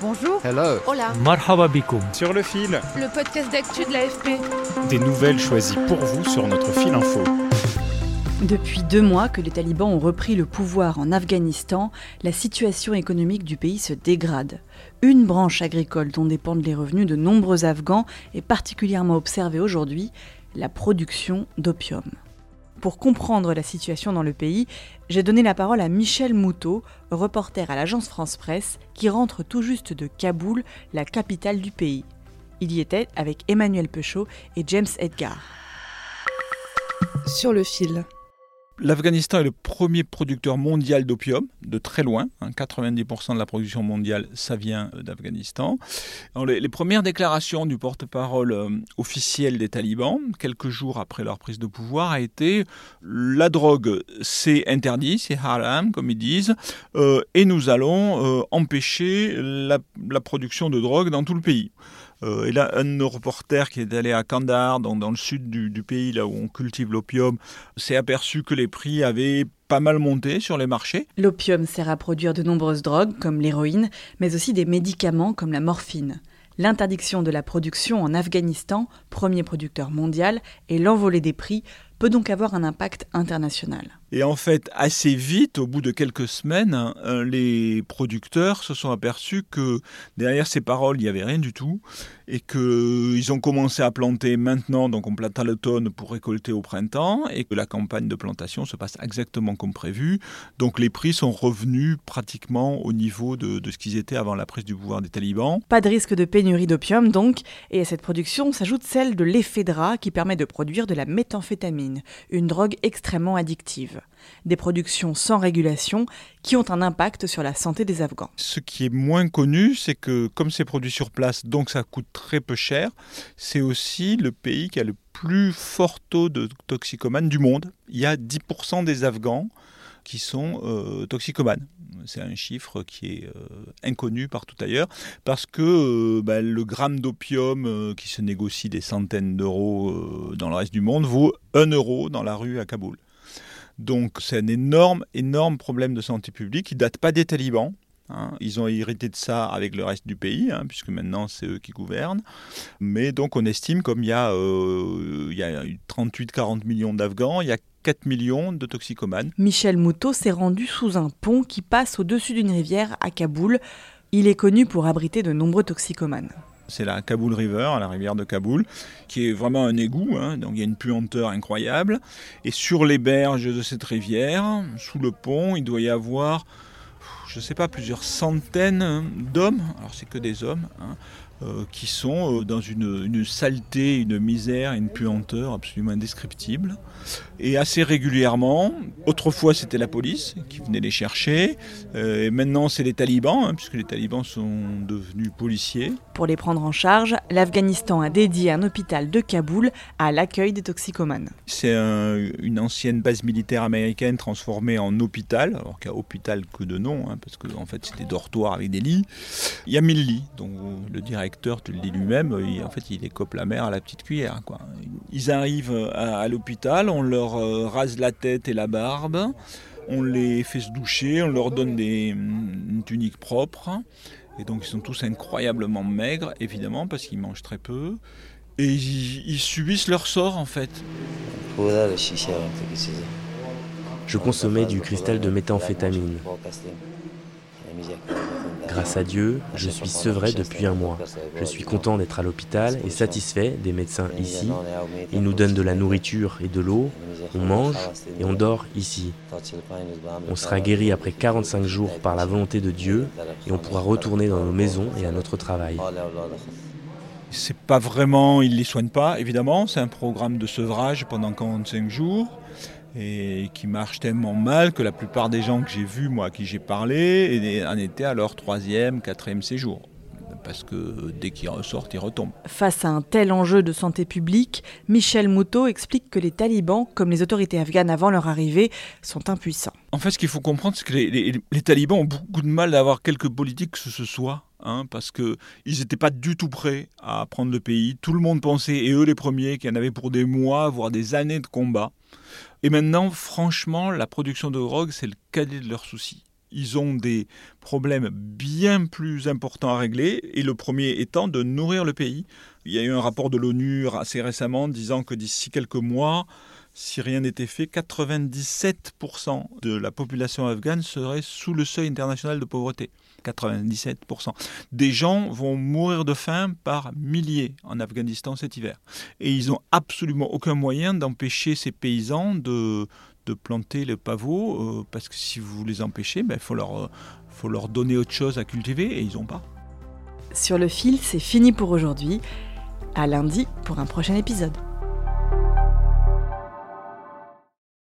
Bonjour. Hello. Hola. Marhaba bikoum. Sur le fil, Le podcast d'actu de l'AFP. des nouvelles choisies pour vous sur notre fil info. Depuis deux mois que les talibans ont repris le pouvoir en Afghanistan, la situation économique du pays se dégrade. Une branche agricole dont dépendent les revenus de nombreux Afghans est particulièrement observée aujourd'hui, la production d'opium. Pour comprendre la situation dans le pays, j'ai donné la parole à Michel Moutot, reporter à l'agence France Presse, qui rentre tout juste de Kaboul, la capitale du pays. Il y était avec Emmanuel Peuchot et James Edgar. Sur le fil. L'Afghanistan est le premier producteur mondial d'opium, de très loin. hein, 90% de la production mondiale, ça vient euh, d'Afghanistan. Les, premières déclarations du porte-parole euh, officiel des talibans, quelques jours après leur prise de pouvoir, a été la drogue, c'est interdit, c'est haram, comme ils disent, euh, et nous allons empêcher la production de drogue dans tout le pays. Euh, et là, un de nos reporters qui est allé à Kandahar, dans, dans le sud du pays, là où on cultive l'opium, s'est aperçu que les prix avaient pas mal monté sur les marchés. L'opium sert à produire de nombreuses drogues, comme l'héroïne, mais aussi des médicaments comme la morphine. L'interdiction de la production en Afghanistan, premier producteur mondial, et l'envolée des prix peut donc avoir un impact international. Et en fait, assez vite, au bout de quelques semaines, euh, les producteurs se sont aperçus que derrière ces paroles, il n'y avait rien du tout, et qu'ils ont commencé à planter maintenant, donc on plante à l'automne pour récolter au printemps, et que la campagne de plantation se passe exactement comme prévu. Donc les prix sont revenus pratiquement au niveau de, de ce qu'ils étaient avant la prise du pouvoir des talibans. Pas de risque de pénurie d'opium donc, et à cette production s'ajoute celle de l'éphédra qui permet de produire de la méthamphétamine, une drogue extrêmement addictive. Des productions sans régulation qui ont un impact sur la santé des Afghans. Ce qui est moins connu, c'est que comme c'est produit sur place, donc ça coûte très peu cher, c'est aussi le pays qui a le plus fort taux de toxicomanes du monde. Il y a 10% des Afghans qui sont euh, toxicomanes. C'est un chiffre qui est euh, inconnu partout ailleurs, parce que euh, bah, le gramme d'opium qui se négocie des centaines d'euros dans le reste du monde vaut 1 euro dans la rue à Kaboul. Donc c'est un énorme, énorme problème de santé publique qui date pas des talibans. hein. Ils ont hérité de ça avec le reste du pays, hein, puisque maintenant c'est eux qui gouvernent. Mais donc on estime, comme il y a, euh, il y a 38-40 millions d'Afghans, il y a 4 millions de toxicomanes. Michel Moutot s'est rendu sous un pont qui passe au-dessus d'une rivière à Kaboul. Il est connu pour abriter de nombreux toxicomanes. C'est la Kaboul River, la rivière de Kaboul, qui est vraiment un égout, hein, donc il y a une puanteur incroyable. Et sur les berges de cette rivière, sous le pont, il doit y avoir, je ne sais pas, plusieurs centaines d'hommes, alors c'est que des hommes, hein, euh, qui sont euh, dans une, une saleté, une misère, une puanteur absolument indescriptible. Et assez régulièrement, autrefois c'était la police qui venait les chercher, euh, et maintenant c'est les talibans, hein, puisque les talibans sont devenus policiers. Pour les prendre en charge, l'Afghanistan a dédié un hôpital de Kaboul à l'accueil des toxicomanes. C'est un- une ancienne base militaire américaine transformée en hôpital, alors a hôpital que de nom, hein, parce que en fait c'est des dortoirs avec des lits. Il y a 1000 lits, donc le directeur te le dit lui-même, il- en fait il écope la mer à la petite cuillère. Quoi. Ils arrivent à, à l'hôpital, on leur euh, rase la tête et la barbe, on les fait se doucher, on leur donne des, une tunique propre, et donc ils sont tous incroyablement maigres, évidemment, parce qu'ils mangent très peu. Et ils, ils subissent leur sort en fait. Je consommais du cristal de méthamphétamine. Grâce à Dieu, je suis sevré depuis un mois. Je suis content d'être à l'hôpital et satisfait des médecins ici. Ils nous donnent de la nourriture et de l'eau. On mange et on dort ici. On sera guéri après 45 jours par la volonté de Dieu et on pourra retourner dans nos maisons et à notre travail. C'est pas vraiment, ils les soignent pas, évidemment. C'est un programme de sevrage pendant 45 jours. Et qui marche tellement mal que la plupart des gens que j'ai vus, moi, à qui j'ai parlé, en étaient à leur troisième, quatrième séjour parce que dès qu'ils ressortent, ils retombent. Face à un tel enjeu de santé publique, Michel Moutot explique que les talibans, comme les autorités afghanes avant leur arrivée, sont impuissants. En fait, ce qu'il faut comprendre, c'est que les, talibans ont beaucoup de mal d'avoir quelque politique que ce soit. Hein, parce qu'ils n'étaient pas du tout prêts à prendre le pays. Tout le monde pensait, et eux les premiers, qu'il y en avait pour des mois, voire des années de combat. Et maintenant, franchement, la production de drogue, c'est le cadet de leurs soucis ils ont des problèmes bien plus importants à régler, et le premier étant de nourrir le pays. Il y a eu un rapport de l'ONU assez récemment disant que d'ici quelques mois, si rien n'était fait, 97% de la population afghane serait sous le seuil international de pauvreté. 97%. Des gens vont mourir de faim par milliers en Afghanistan cet hiver. Et ils n'ont absolument aucun moyen d'empêcher ces paysans de, de planter le pavot, euh, parce que si vous les empêchez, il ben, faut, leur, euh, faut leur donner autre chose à cultiver, et ils n'ont pas. Sur le fil, c'est fini pour aujourd'hui. À lundi pour un prochain épisode.